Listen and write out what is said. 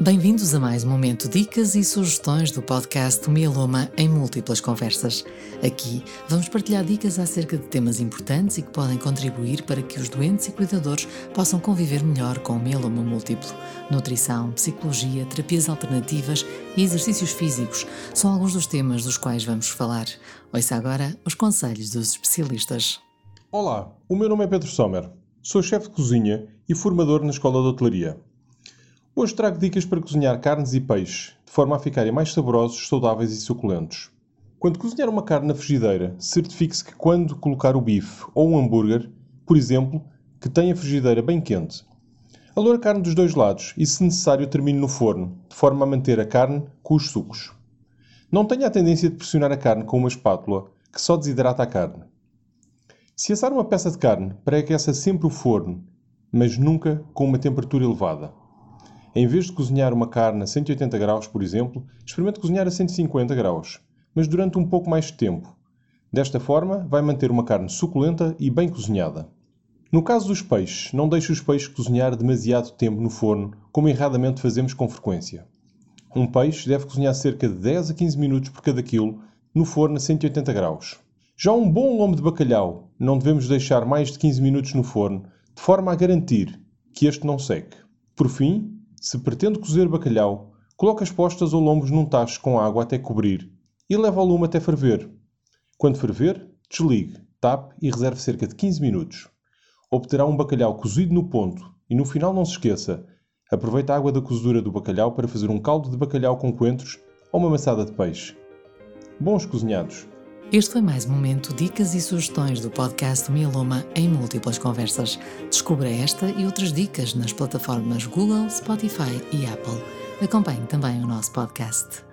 Bem-vindos a mais um momento dicas e sugestões do podcast Mieloma em múltiplas conversas. Aqui vamos partilhar dicas acerca de temas importantes e que podem contribuir para que os doentes e cuidadores possam conviver melhor com o mieloma múltiplo. Nutrição, psicologia, terapias alternativas e exercícios físicos são alguns dos temas dos quais vamos falar. Ouça agora os conselhos dos especialistas. Olá, o meu nome é Pedro Sommer. Sou chefe de cozinha e formador na Escola de Hotelaria. Hoje trago dicas para cozinhar carnes e peixes, de forma a ficarem mais saborosos, saudáveis e suculentos. Quando cozinhar uma carne na frigideira, certifique-se que quando colocar o bife ou um hambúrguer, por exemplo, que tenha a frigideira bem quente. Aloure a carne dos dois lados e, se necessário, termine no forno, de forma a manter a carne com os sucos. Não tenha a tendência de pressionar a carne com uma espátula, que só desidrata a carne. Se assar uma peça de carne, pré-aqueça sempre o forno, mas nunca com uma temperatura elevada. Em vez de cozinhar uma carne a 180 graus, por exemplo, experimente cozinhar a 150 graus, mas durante um pouco mais de tempo. Desta forma, vai manter uma carne suculenta e bem cozinhada. No caso dos peixes, não deixe os peixes cozinhar demasiado tempo no forno, como erradamente fazemos com frequência. Um peixe deve cozinhar cerca de 10 a 15 minutos por cada quilo no forno a 180 graus. Já um bom lombo de bacalhau não devemos deixar mais de 15 minutos no forno, de forma a garantir que este não seque. Por fim, se pretende cozer bacalhau, coloque as postas ou lombos num tacho com água até cobrir e leve ao lume até ferver. Quando ferver, desligue, tape e reserve cerca de 15 minutos. Obterá um bacalhau cozido no ponto e no final não se esqueça, aproveite a água da cozedura do bacalhau para fazer um caldo de bacalhau com coentros ou uma maçada de peixe. Bons cozinhados! Este foi mais um momento dicas e sugestões do podcast Mieloma em múltiplas conversas. Descubra esta e outras dicas nas plataformas Google, Spotify e Apple. Acompanhe também o nosso podcast.